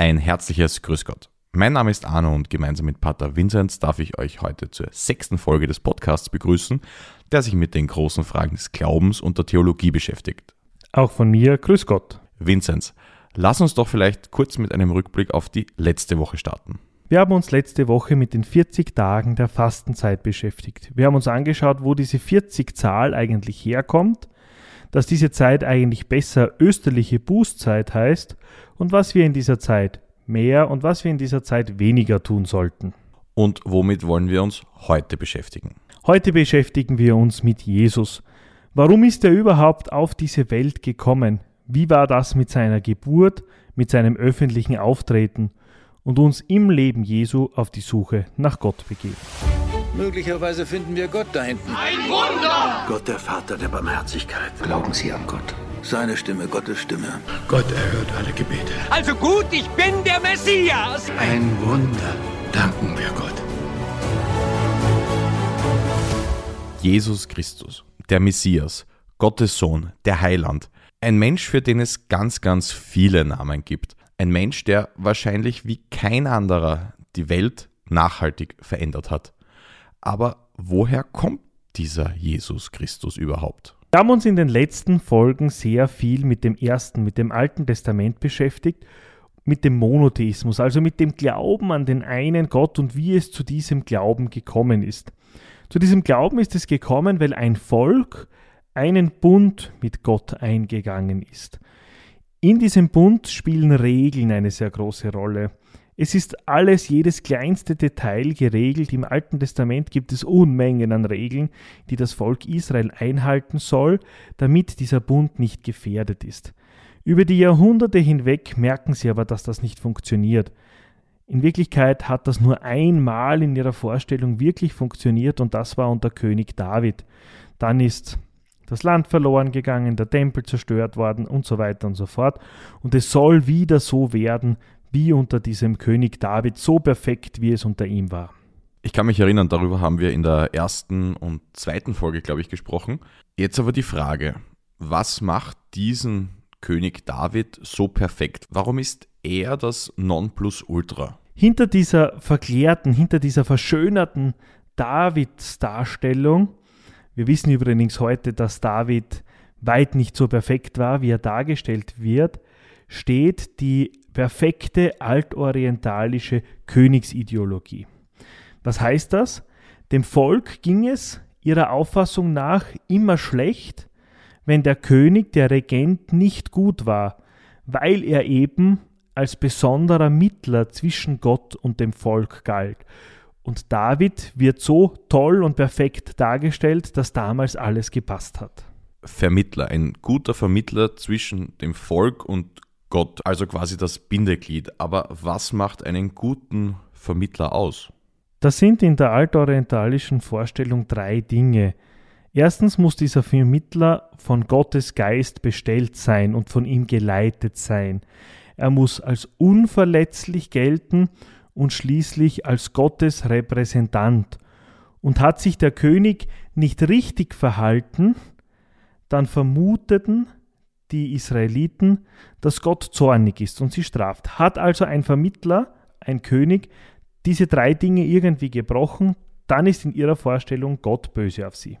Ein herzliches Grüß Gott. Mein Name ist Arno und gemeinsam mit Pater Vinzenz darf ich euch heute zur sechsten Folge des Podcasts begrüßen, der sich mit den großen Fragen des Glaubens und der Theologie beschäftigt. Auch von mir, Grüß Gott. Vinzenz, lass uns doch vielleicht kurz mit einem Rückblick auf die letzte Woche starten. Wir haben uns letzte Woche mit den 40 Tagen der Fastenzeit beschäftigt. Wir haben uns angeschaut, wo diese 40-Zahl eigentlich herkommt, dass diese Zeit eigentlich besser österliche Bußzeit heißt und was wir in dieser Zeit mehr und was wir in dieser Zeit weniger tun sollten. Und womit wollen wir uns heute beschäftigen? Heute beschäftigen wir uns mit Jesus. Warum ist er überhaupt auf diese Welt gekommen? Wie war das mit seiner Geburt, mit seinem öffentlichen Auftreten und uns im Leben Jesu auf die Suche nach Gott begeben? Möglicherweise finden wir Gott da hinten. Ein Wunder! Gott, der Vater der Barmherzigkeit. Glauben Sie an Gott? Seine Stimme, Gottes Stimme. Gott erhört alle Gebete. Also gut, ich bin der Messias! Ein Wunder. Danken wir Gott. Jesus Christus, der Messias, Gottes Sohn, der Heiland. Ein Mensch, für den es ganz, ganz viele Namen gibt. Ein Mensch, der wahrscheinlich wie kein anderer die Welt nachhaltig verändert hat. Aber woher kommt dieser Jesus Christus überhaupt? Wir haben uns in den letzten Folgen sehr viel mit dem ersten, mit dem Alten Testament beschäftigt, mit dem Monotheismus, also mit dem Glauben an den einen Gott und wie es zu diesem Glauben gekommen ist. Zu diesem Glauben ist es gekommen, weil ein Volk einen Bund mit Gott eingegangen ist. In diesem Bund spielen Regeln eine sehr große Rolle. Es ist alles, jedes kleinste Detail geregelt. Im Alten Testament gibt es Unmengen an Regeln, die das Volk Israel einhalten soll, damit dieser Bund nicht gefährdet ist. Über die Jahrhunderte hinweg merken sie aber, dass das nicht funktioniert. In Wirklichkeit hat das nur einmal in ihrer Vorstellung wirklich funktioniert und das war unter König David. Dann ist das Land verloren gegangen, der Tempel zerstört worden und so weiter und so fort. Und es soll wieder so werden, wie unter diesem König David, so perfekt, wie es unter ihm war. Ich kann mich erinnern, darüber haben wir in der ersten und zweiten Folge, glaube ich, gesprochen. Jetzt aber die Frage, was macht diesen König David so perfekt? Warum ist er das Nonplusultra? Hinter dieser verklärten, hinter dieser verschönerten Davids-Darstellung, wir wissen übrigens heute, dass David weit nicht so perfekt war, wie er dargestellt wird, steht die perfekte altorientalische Königsideologie. Was heißt das? Dem Volk ging es ihrer Auffassung nach immer schlecht, wenn der König, der Regent, nicht gut war, weil er eben als besonderer Mittler zwischen Gott und dem Volk galt. Und David wird so toll und perfekt dargestellt, dass damals alles gepasst hat. Vermittler, ein guter Vermittler zwischen dem Volk und Gott, also quasi das Bindeglied. Aber was macht einen guten Vermittler aus? Das sind in der altorientalischen Vorstellung drei Dinge. Erstens muss dieser Vermittler von Gottes Geist bestellt sein und von ihm geleitet sein. Er muss als unverletzlich gelten und schließlich als Gottes Repräsentant. Und hat sich der König nicht richtig verhalten, dann vermuteten die Israeliten, dass Gott zornig ist und sie straft. Hat also ein Vermittler, ein König, diese drei Dinge irgendwie gebrochen, dann ist in ihrer Vorstellung Gott böse auf sie.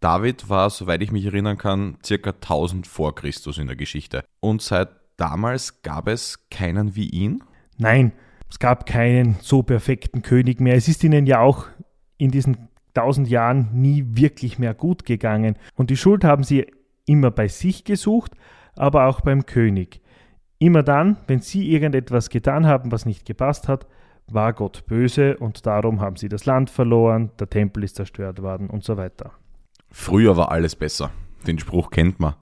David war, soweit ich mich erinnern kann, circa 1000 vor Christus in der Geschichte. Und seit damals gab es keinen wie ihn? Nein, es gab keinen so perfekten König mehr. Es ist ihnen ja auch in diesen 1000 Jahren nie wirklich mehr gut gegangen. Und die Schuld haben sie immer bei sich gesucht, aber auch beim König. Immer dann, wenn sie irgendetwas getan haben, was nicht gepasst hat, war Gott böse und darum haben sie das Land verloren, der Tempel ist zerstört worden und so weiter. Früher war alles besser. Den Spruch kennt man.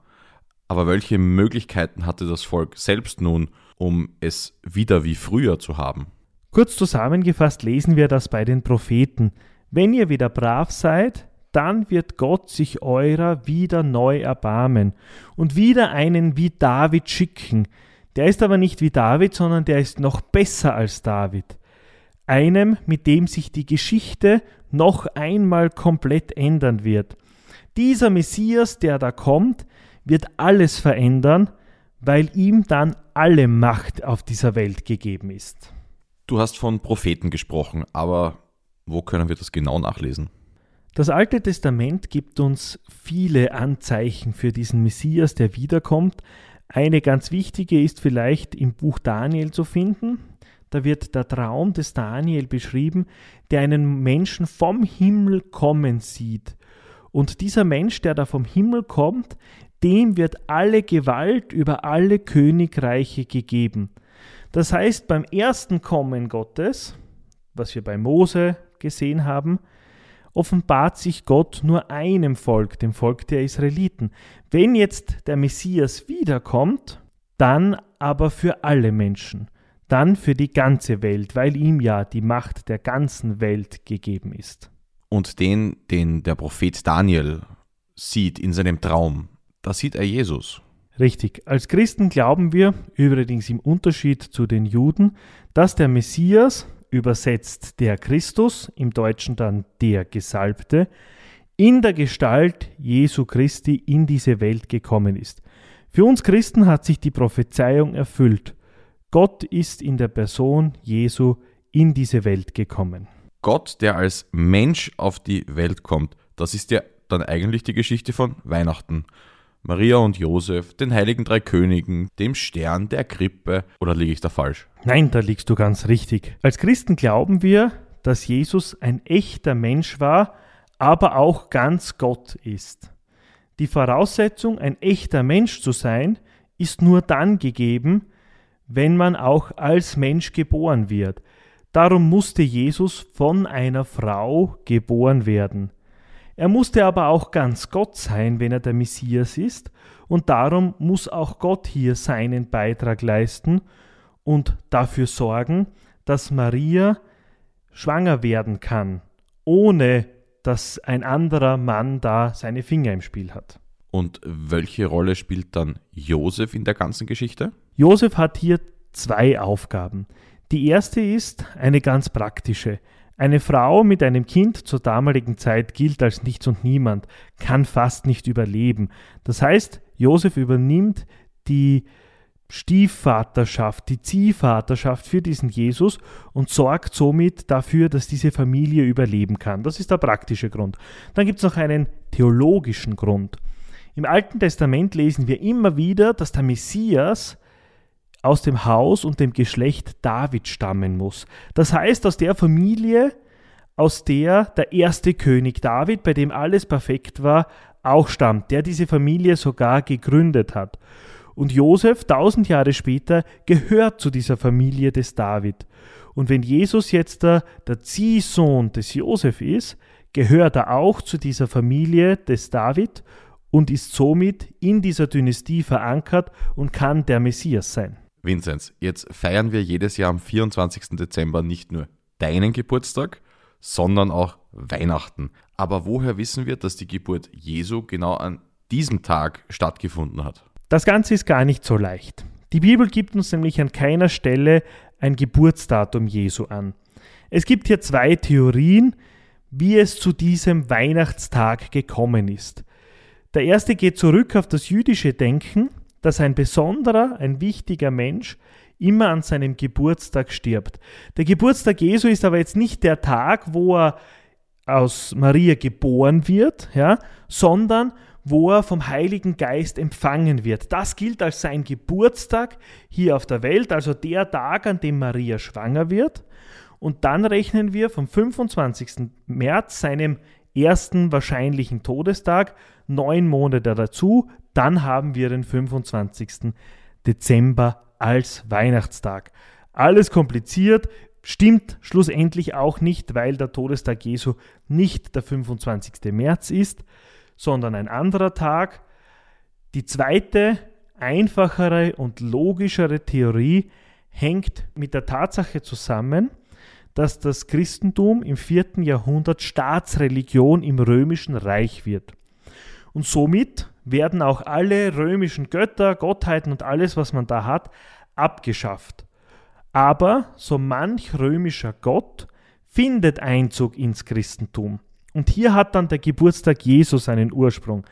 Aber welche Möglichkeiten hatte das Volk selbst nun, um es wieder wie früher zu haben? Kurz zusammengefasst lesen wir das bei den Propheten. Wenn ihr wieder brav seid, dann wird Gott sich eurer wieder neu erbarmen und wieder einen wie David schicken. Der ist aber nicht wie David, sondern der ist noch besser als David. Einem, mit dem sich die Geschichte noch einmal komplett ändern wird. Dieser Messias, der da kommt, wird alles verändern, weil ihm dann alle Macht auf dieser Welt gegeben ist. Du hast von Propheten gesprochen, aber wo können wir das genau nachlesen? Das Alte Testament gibt uns viele Anzeichen für diesen Messias, der wiederkommt. Eine ganz wichtige ist vielleicht im Buch Daniel zu finden. Da wird der Traum des Daniel beschrieben, der einen Menschen vom Himmel kommen sieht. Und dieser Mensch, der da vom Himmel kommt, dem wird alle Gewalt über alle Königreiche gegeben. Das heißt, beim ersten Kommen Gottes, was wir bei Mose gesehen haben, offenbart sich Gott nur einem Volk, dem Volk der Israeliten. Wenn jetzt der Messias wiederkommt, dann aber für alle Menschen, dann für die ganze Welt, weil ihm ja die Macht der ganzen Welt gegeben ist. Und den, den der Prophet Daniel sieht in seinem Traum, da sieht er Jesus. Richtig. Als Christen glauben wir, übrigens im Unterschied zu den Juden, dass der Messias, übersetzt der Christus, im Deutschen dann der Gesalbte, in der Gestalt Jesu Christi in diese Welt gekommen ist. Für uns Christen hat sich die Prophezeiung erfüllt. Gott ist in der Person Jesu in diese Welt gekommen. Gott, der als Mensch auf die Welt kommt, das ist ja dann eigentlich die Geschichte von Weihnachten. Maria und Josef, den heiligen drei Königen, dem Stern, der Krippe, oder liege ich da falsch? Nein, da liegst du ganz richtig. Als Christen glauben wir, dass Jesus ein echter Mensch war, aber auch ganz Gott ist. Die Voraussetzung, ein echter Mensch zu sein, ist nur dann gegeben, wenn man auch als Mensch geboren wird. Darum musste Jesus von einer Frau geboren werden. Er musste aber auch ganz Gott sein, wenn er der Messias ist, und darum muss auch Gott hier seinen Beitrag leisten und dafür sorgen, dass Maria schwanger werden kann, ohne dass ein anderer Mann da seine Finger im Spiel hat. Und welche Rolle spielt dann Josef in der ganzen Geschichte? Josef hat hier zwei Aufgaben. Die erste ist eine ganz praktische. Eine Frau mit einem Kind zur damaligen Zeit gilt als nichts und niemand, kann fast nicht überleben. Das heißt, Josef übernimmt die Stiefvaterschaft, die Ziehvaterschaft für diesen Jesus und sorgt somit dafür, dass diese Familie überleben kann. Das ist der praktische Grund. Dann gibt es noch einen theologischen Grund. Im Alten Testament lesen wir immer wieder, dass der Messias aus dem Haus und dem Geschlecht David stammen muss. Das heißt, aus der Familie, aus der der erste König David, bei dem alles perfekt war, auch stammt, der diese Familie sogar gegründet hat. Und Josef, tausend Jahre später, gehört zu dieser Familie des David. Und wenn Jesus jetzt der, der Ziehsohn des Josef ist, gehört er auch zu dieser Familie des David und ist somit in dieser Dynastie verankert und kann der Messias sein. Vinzenz, jetzt feiern wir jedes Jahr am 24. Dezember nicht nur deinen Geburtstag, sondern auch Weihnachten. Aber woher wissen wir, dass die Geburt Jesu genau an diesem Tag stattgefunden hat? Das Ganze ist gar nicht so leicht. Die Bibel gibt uns nämlich an keiner Stelle ein Geburtsdatum Jesu an. Es gibt hier zwei Theorien, wie es zu diesem Weihnachtstag gekommen ist. Der erste geht zurück auf das jüdische Denken, dass ein besonderer, ein wichtiger Mensch immer an seinem Geburtstag stirbt. Der Geburtstag Jesu ist aber jetzt nicht der Tag, wo er aus Maria geboren wird, ja, sondern wo er vom Heiligen Geist empfangen wird. Das gilt als sein Geburtstag hier auf der Welt, also der Tag, an dem Maria schwanger wird. Und dann rechnen wir vom 25. März, seinem ersten wahrscheinlichen Todestag, neun Monate dazu, dann haben wir den 25. Dezember als Weihnachtstag. Alles kompliziert, stimmt schlussendlich auch nicht, weil der Todestag Jesu nicht der 25. März ist, sondern ein anderer Tag. Die zweite, einfachere und logischere Theorie hängt mit der Tatsache zusammen, dass das Christentum im vierten Jahrhundert Staatsreligion im römischen Reich wird. Und somit werden auch alle römischen Götter, Gottheiten und alles, was man da hat, abgeschafft. Aber so manch römischer Gott findet Einzug ins Christentum. Und hier hat dann der Geburtstag Jesu seinen Ursprung.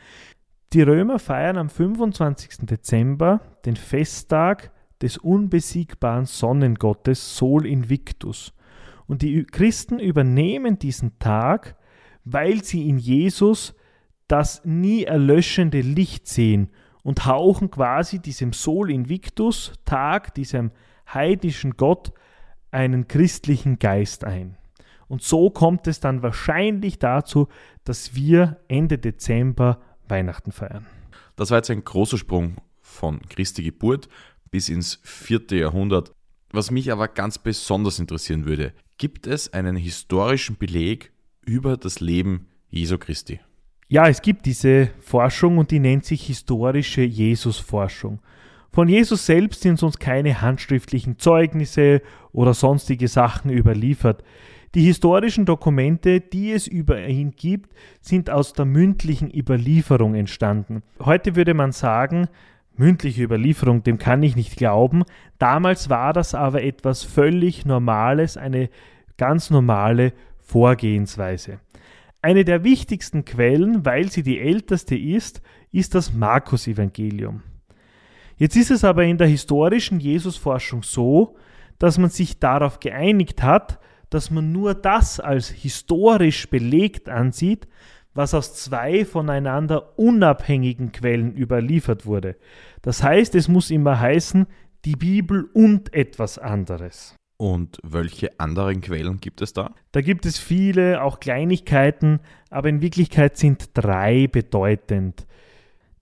Die Römer feiern am 25. Dezember den Festtag des unbesiegbaren Sonnengottes Sol Invictus. Und die Christen übernehmen diesen Tag, weil sie in Jesus das nie erlöschende Licht sehen und hauchen quasi diesem Sol Invictus Tag, diesem heidnischen Gott, einen christlichen Geist ein. Und so kommt es dann wahrscheinlich dazu, dass wir Ende Dezember Weihnachten feiern. Das war jetzt ein großer Sprung von Christi Geburt bis ins vierte Jahrhundert. Was mich aber ganz besonders interessieren würde, gibt es einen historischen Beleg über das Leben Jesu Christi? Ja, es gibt diese Forschung und die nennt sich historische Jesusforschung. Von Jesus selbst sind uns keine handschriftlichen Zeugnisse oder sonstige Sachen überliefert. Die historischen Dokumente, die es über ihn gibt, sind aus der mündlichen Überlieferung entstanden. Heute würde man sagen, mündliche Überlieferung, dem kann ich nicht glauben. Damals war das aber etwas völlig Normales, eine ganz normale Vorgehensweise. Eine der wichtigsten Quellen, weil sie die älteste ist, ist das Markus-Evangelium. Jetzt ist es aber in der historischen Jesusforschung so, dass man sich darauf geeinigt hat, dass man nur das als historisch belegt ansieht, was aus zwei voneinander unabhängigen Quellen überliefert wurde. Das heißt, es muss immer heißen, die Bibel und etwas anderes. Und welche anderen Quellen gibt es da? Da gibt es viele, auch Kleinigkeiten, aber in Wirklichkeit sind drei bedeutend.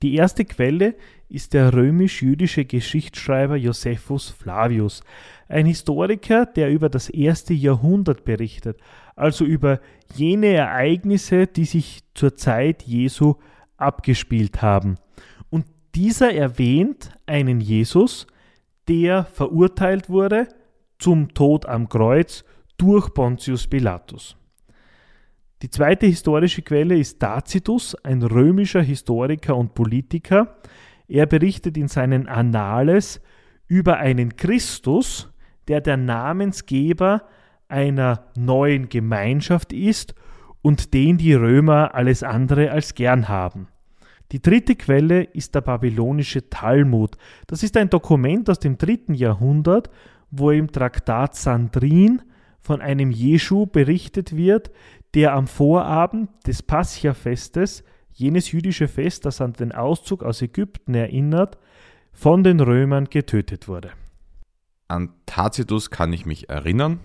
Die erste Quelle ist der römisch-jüdische Geschichtsschreiber Josephus Flavius, ein Historiker, der über das erste Jahrhundert berichtet, also über jene Ereignisse, die sich zur Zeit Jesu abgespielt haben. Und dieser erwähnt einen Jesus, der verurteilt wurde, zum Tod am Kreuz durch Pontius Pilatus. Die zweite historische Quelle ist Tacitus, ein römischer Historiker und Politiker. Er berichtet in seinen Annales über einen Christus, der der Namensgeber einer neuen Gemeinschaft ist und den die Römer alles andere als gern haben. Die dritte Quelle ist der babylonische Talmud. Das ist ein Dokument aus dem dritten Jahrhundert wo im Traktat Sandrin von einem Jeschu berichtet wird, der am Vorabend des Pascha-Festes, jenes jüdische Fest, das an den Auszug aus Ägypten erinnert, von den Römern getötet wurde. An Tacitus kann ich mich erinnern.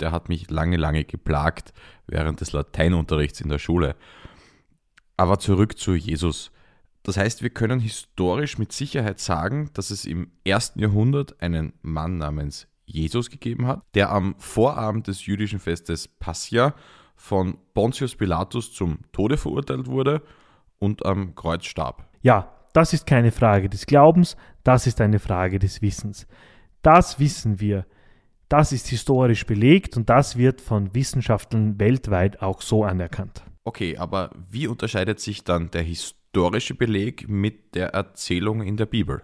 Der hat mich lange, lange geplagt während des Lateinunterrichts in der Schule. Aber zurück zu Jesus. Das heißt, wir können historisch mit Sicherheit sagen, dass es im ersten Jahrhundert einen Mann namens Jesus gegeben hat, der am Vorabend des jüdischen Festes Passia von Pontius Pilatus zum Tode verurteilt wurde und am Kreuz starb. Ja, das ist keine Frage des Glaubens, das ist eine Frage des Wissens. Das wissen wir. Das ist historisch belegt und das wird von Wissenschaftlern weltweit auch so anerkannt. Okay, aber wie unterscheidet sich dann der historische historische Beleg mit der Erzählung in der Bibel?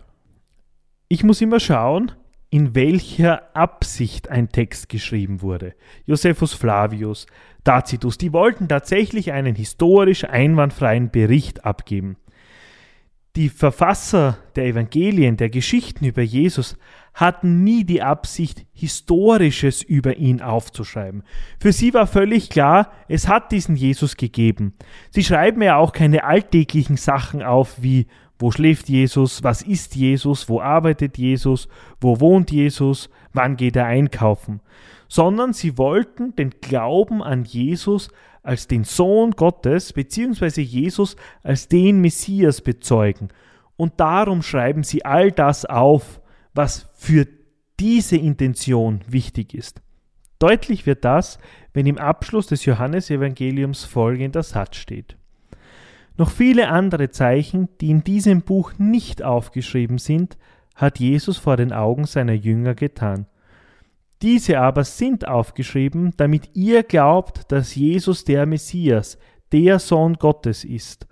Ich muss immer schauen, in welcher Absicht ein Text geschrieben wurde. Josephus Flavius, Tacitus, die wollten tatsächlich einen historisch einwandfreien Bericht abgeben. Die Verfasser der Evangelien, der Geschichten über Jesus, hatten nie die Absicht, Historisches über ihn aufzuschreiben. Für sie war völlig klar, es hat diesen Jesus gegeben. Sie schreiben ja auch keine alltäglichen Sachen auf wie wo schläft Jesus, was ist Jesus, wo arbeitet Jesus, wo wohnt Jesus, wann geht er einkaufen, sondern sie wollten den Glauben an Jesus als den Sohn Gottes bzw. Jesus als den Messias bezeugen. Und darum schreiben sie all das auf, was für diese Intention wichtig ist. Deutlich wird das, wenn im Abschluss des Johannesevangeliums folgender Satz steht. Noch viele andere Zeichen, die in diesem Buch nicht aufgeschrieben sind, hat Jesus vor den Augen seiner Jünger getan. Diese aber sind aufgeschrieben, damit ihr glaubt, dass Jesus der Messias, der Sohn Gottes ist,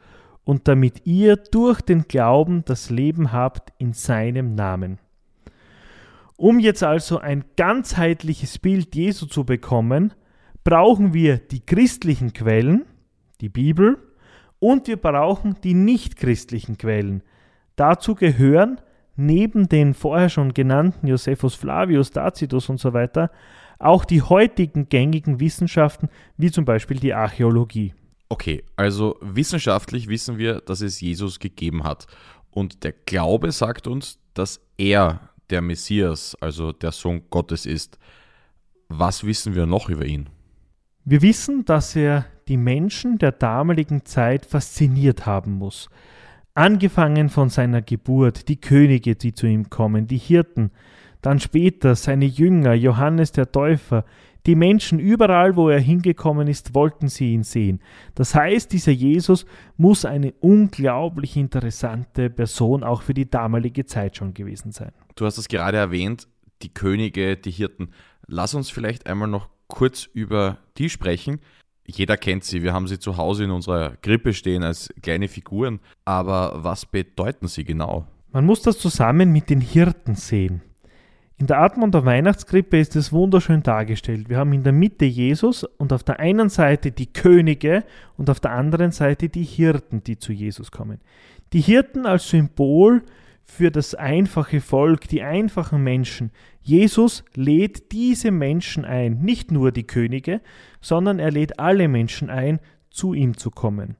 und damit ihr durch den Glauben das Leben habt in seinem Namen. Um jetzt also ein ganzheitliches Bild Jesu zu bekommen, brauchen wir die christlichen Quellen, die Bibel Und wir brauchen die nichtchristlichen Quellen. Dazu gehören neben den vorher schon genannten Josephus Flavius, Tacitus und so weiter auch die heutigen gängigen Wissenschaften, wie zum Beispiel die Archäologie. Okay, also wissenschaftlich wissen wir, dass es Jesus gegeben hat. Und der Glaube sagt uns, dass er der Messias, also der Sohn Gottes ist. Was wissen wir noch über ihn? Wir wissen, dass er die Menschen der damaligen Zeit fasziniert haben muss. Angefangen von seiner Geburt, die Könige, die zu ihm kommen, die Hirten, dann später seine Jünger, Johannes der Täufer, die Menschen überall, wo er hingekommen ist, wollten sie ihn sehen. Das heißt, dieser Jesus muss eine unglaublich interessante Person auch für die damalige Zeit schon gewesen sein. Du hast es gerade erwähnt, die Könige, die Hirten. Lass uns vielleicht einmal noch kurz über die sprechen. Jeder kennt sie, wir haben sie zu Hause in unserer Krippe stehen als kleine Figuren. Aber was bedeuten sie genau? Man muss das zusammen mit den Hirten sehen. In der Atmung der Weihnachtskrippe ist es wunderschön dargestellt. Wir haben in der Mitte Jesus und auf der einen Seite die Könige und auf der anderen Seite die Hirten, die zu Jesus kommen. Die Hirten als Symbol für das einfache Volk, die einfachen Menschen. Jesus lädt diese Menschen ein, nicht nur die Könige, sondern er lädt alle Menschen ein, zu ihm zu kommen.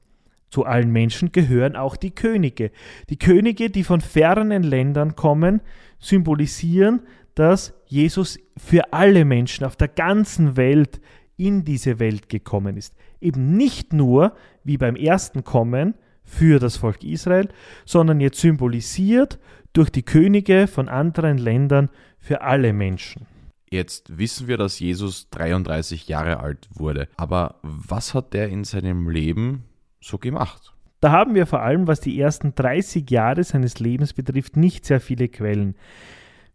Zu allen Menschen gehören auch die Könige. Die Könige, die von fernen Ländern kommen, symbolisieren, dass Jesus für alle Menschen auf der ganzen Welt in diese Welt gekommen ist. Eben nicht nur wie beim ersten Kommen für das Volk Israel, sondern jetzt symbolisiert durch die Könige von anderen Ländern für alle Menschen. Jetzt wissen wir, dass Jesus 33 Jahre alt wurde. Aber was hat er in seinem Leben so gemacht? Da haben wir vor allem, was die ersten 30 Jahre seines Lebens betrifft, nicht sehr viele Quellen.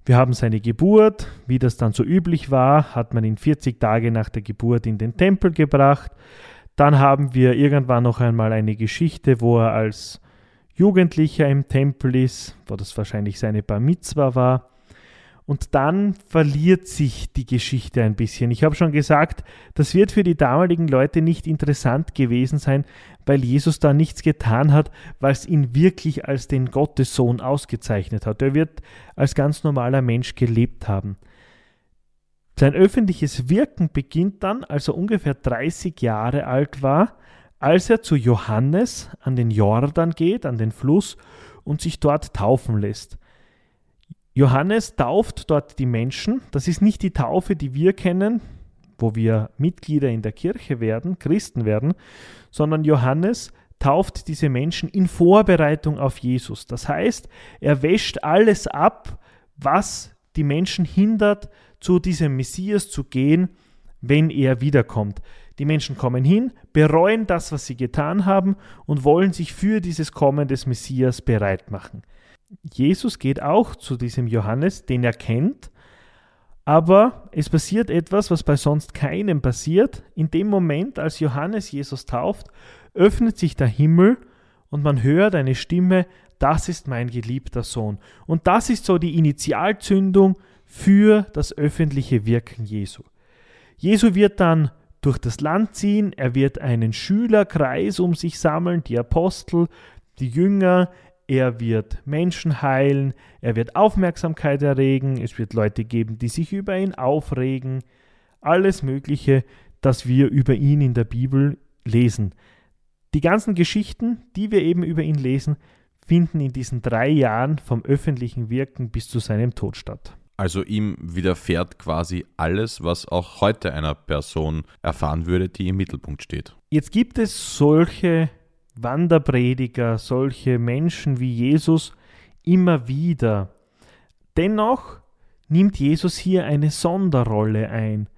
Wir haben seine Geburt, wie das dann so üblich war, hat man ihn 40 Tage nach der Geburt in den Tempel gebracht. Dann haben wir irgendwann noch einmal eine Geschichte, wo er als Jugendlicher im Tempel ist, wo das wahrscheinlich seine Bar Mitzwa war. Und dann verliert sich die Geschichte ein bisschen. Ich habe schon gesagt, das wird für die damaligen Leute nicht interessant gewesen sein, weil Jesus da nichts getan hat, was ihn wirklich als den Gottessohn ausgezeichnet hat. Er wird als ganz normaler Mensch gelebt haben. Sein öffentliches Wirken beginnt dann, als er ungefähr 30 Jahre alt war, als er zu Johannes an den Jordan geht, an den Fluss, und sich dort taufen lässt. Johannes tauft dort die Menschen. Das ist nicht die Taufe, die wir kennen, wo wir Mitglieder in der Kirche werden, Christen werden, sondern Johannes tauft diese Menschen in Vorbereitung auf Jesus. Das heißt, er wäscht alles ab, was die Menschen hindert, zu diesem Messias zu gehen, wenn er wiederkommt. Die Menschen kommen hin, bereuen das, was sie getan haben und wollen sich für dieses Kommen des Messias bereit machen. Jesus geht auch zu diesem Johannes, den er kennt, aber es passiert etwas, was bei sonst keinem passiert. In dem Moment, als Johannes Jesus tauft, öffnet sich der Himmel und man hört eine Stimme, das ist mein geliebter Sohn. Und das ist so die Initialzündung für das öffentliche Wirken Jesu. Jesu wird dann durch das Land ziehen, er wird einen Schülerkreis um sich sammeln, die Apostel, die Jünger, er wird Menschen heilen, er wird Aufmerksamkeit erregen, es wird Leute geben, die sich über ihn aufregen, alles Mögliche, das wir über ihn in der Bibel lesen. Die ganzen Geschichten, die wir eben über ihn lesen, finden in diesen drei Jahren vom öffentlichen Wirken bis zu seinem Tod statt. Also ihm widerfährt quasi alles, was auch heute einer Person erfahren würde, die im Mittelpunkt steht. Jetzt gibt es solche Wanderprediger, solche Menschen wie Jesus immer wieder. Dennoch nimmt Jesus hier eine Sonderrolle ein,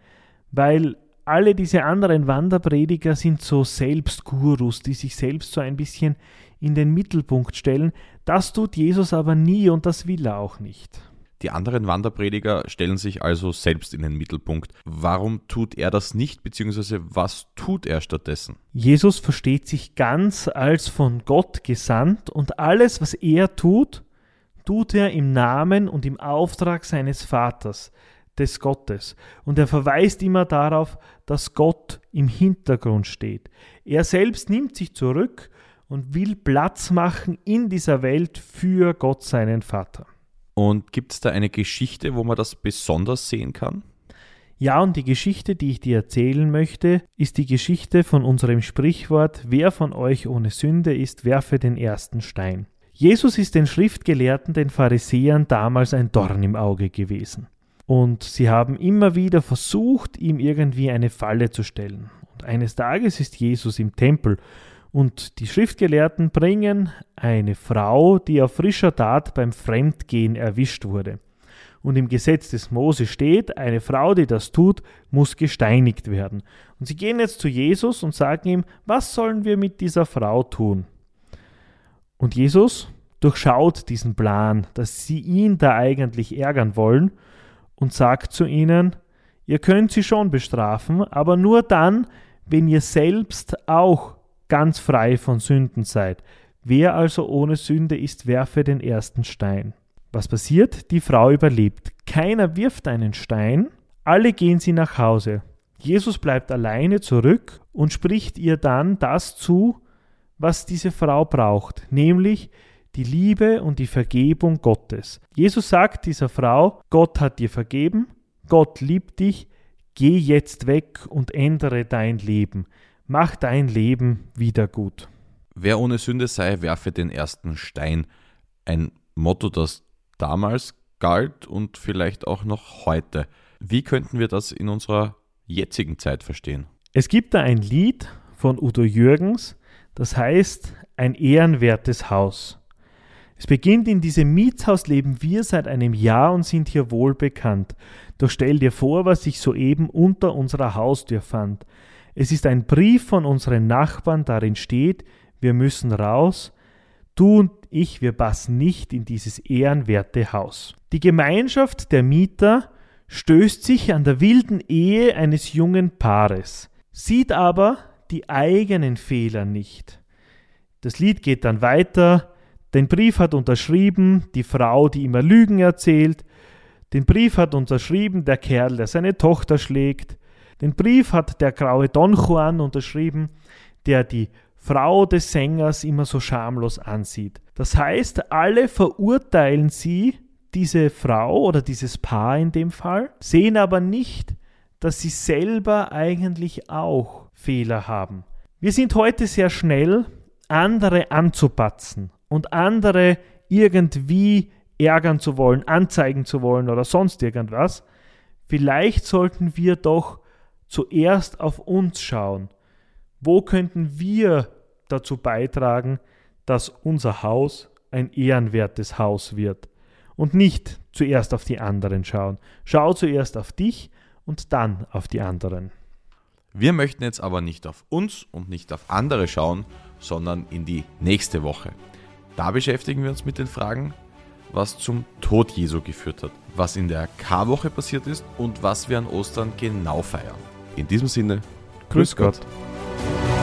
weil alle diese anderen Wanderprediger sind so Selbstgurus, die sich selbst so ein bisschen in den Mittelpunkt stellen. Das tut Jesus aber nie und das will er auch nicht. Die anderen Wanderprediger stellen sich also selbst in den Mittelpunkt. Warum tut er das nicht, beziehungsweise was tut er stattdessen? Jesus versteht sich ganz als von Gott gesandt und alles, was er tut, tut er im Namen und im Auftrag seines Vaters, des Gottes. Und er verweist immer darauf, dass Gott im Hintergrund steht. Er selbst nimmt sich zurück und will Platz machen in dieser Welt für Gott seinen Vater. Und gibt es da eine Geschichte, wo man das besonders sehen kann? Ja, und die Geschichte, die ich dir erzählen möchte, ist die Geschichte von unserem Sprichwort, wer von euch ohne Sünde ist, werfe den ersten Stein. Jesus ist den Schriftgelehrten, den Pharisäern damals ein Dorn im Auge gewesen. Und sie haben immer wieder versucht, ihm irgendwie eine Falle zu stellen. Und eines Tages ist Jesus im Tempel und die Schriftgelehrten bringen eine Frau, die auf frischer Tat beim Fremdgehen erwischt wurde. Und im Gesetz des Mose steht, eine Frau, die das tut, muss gesteinigt werden. Und sie gehen jetzt zu Jesus und sagen ihm, was sollen wir mit dieser Frau tun? Und Jesus durchschaut diesen Plan, dass sie ihn da eigentlich ärgern wollen und sagt zu ihnen, ihr könnt sie schon bestrafen, aber nur dann, wenn ihr selbst auch ganz frei von Sünden seid. Wer also ohne Sünde ist, werfe den ersten Stein. Was passiert? Die Frau überlebt. Keiner wirft einen Stein, alle gehen sie nach Hause. Jesus bleibt alleine zurück und spricht ihr dann das zu, was diese Frau braucht, nämlich die Liebe und die Vergebung Gottes. Jesus sagt dieser Frau, Gott hat dir vergeben, Gott liebt dich, geh jetzt weg und ändere dein Leben, mach dein Leben wieder gut. Wer ohne Sünde sei, werfe den ersten Stein. Ein Motto, das damals galt und vielleicht auch noch heute. Wie könnten wir das in unserer jetzigen Zeit verstehen? Es gibt da ein Lied von Udo Jürgens, das heißt ein ehrenwertes Haus. Es beginnt in diesem Mietshaus leben wir seit einem Jahr und sind hier wohl bekannt. Doch stell dir vor, was ich soeben unter unserer Haustür fand. Es ist ein Brief von unseren Nachbarn, darin steht, wir müssen raus. Du und ich, wir passen nicht in dieses ehrenwerte Haus. Die Gemeinschaft der Mieter stößt sich an der wilden Ehe eines jungen Paares, sieht aber, die eigenen Fehler nicht. Das Lied geht dann weiter. Den Brief hat unterschrieben die Frau, die immer Lügen erzählt. Den Brief hat unterschrieben der Kerl, der seine Tochter schlägt. Den Brief hat der graue Don Juan unterschrieben, der die Frau des Sängers immer so schamlos ansieht. Das heißt, alle verurteilen sie, diese Frau oder dieses Paar in dem Fall, sehen aber nicht, dass sie selber eigentlich auch Fehler haben. Wir sind heute sehr schnell, andere anzupatzen und andere irgendwie ärgern zu wollen, anzeigen zu wollen oder sonst irgendwas. Vielleicht sollten wir doch zuerst auf uns schauen. Wo könnten wir dazu beitragen, dass unser Haus ein ehrenwertes Haus wird? Und nicht zuerst auf die anderen schauen. Schau zuerst auf dich und dann auf die anderen. Wir möchten jetzt aber nicht auf uns und nicht auf andere schauen, sondern in die nächste Woche. Da beschäftigen wir uns mit den Fragen, was zum Tod Jesu geführt hat, was in der Karwoche passiert ist und was wir an Ostern genau feiern. In diesem Sinne, grüß, grüß Gott. Gott.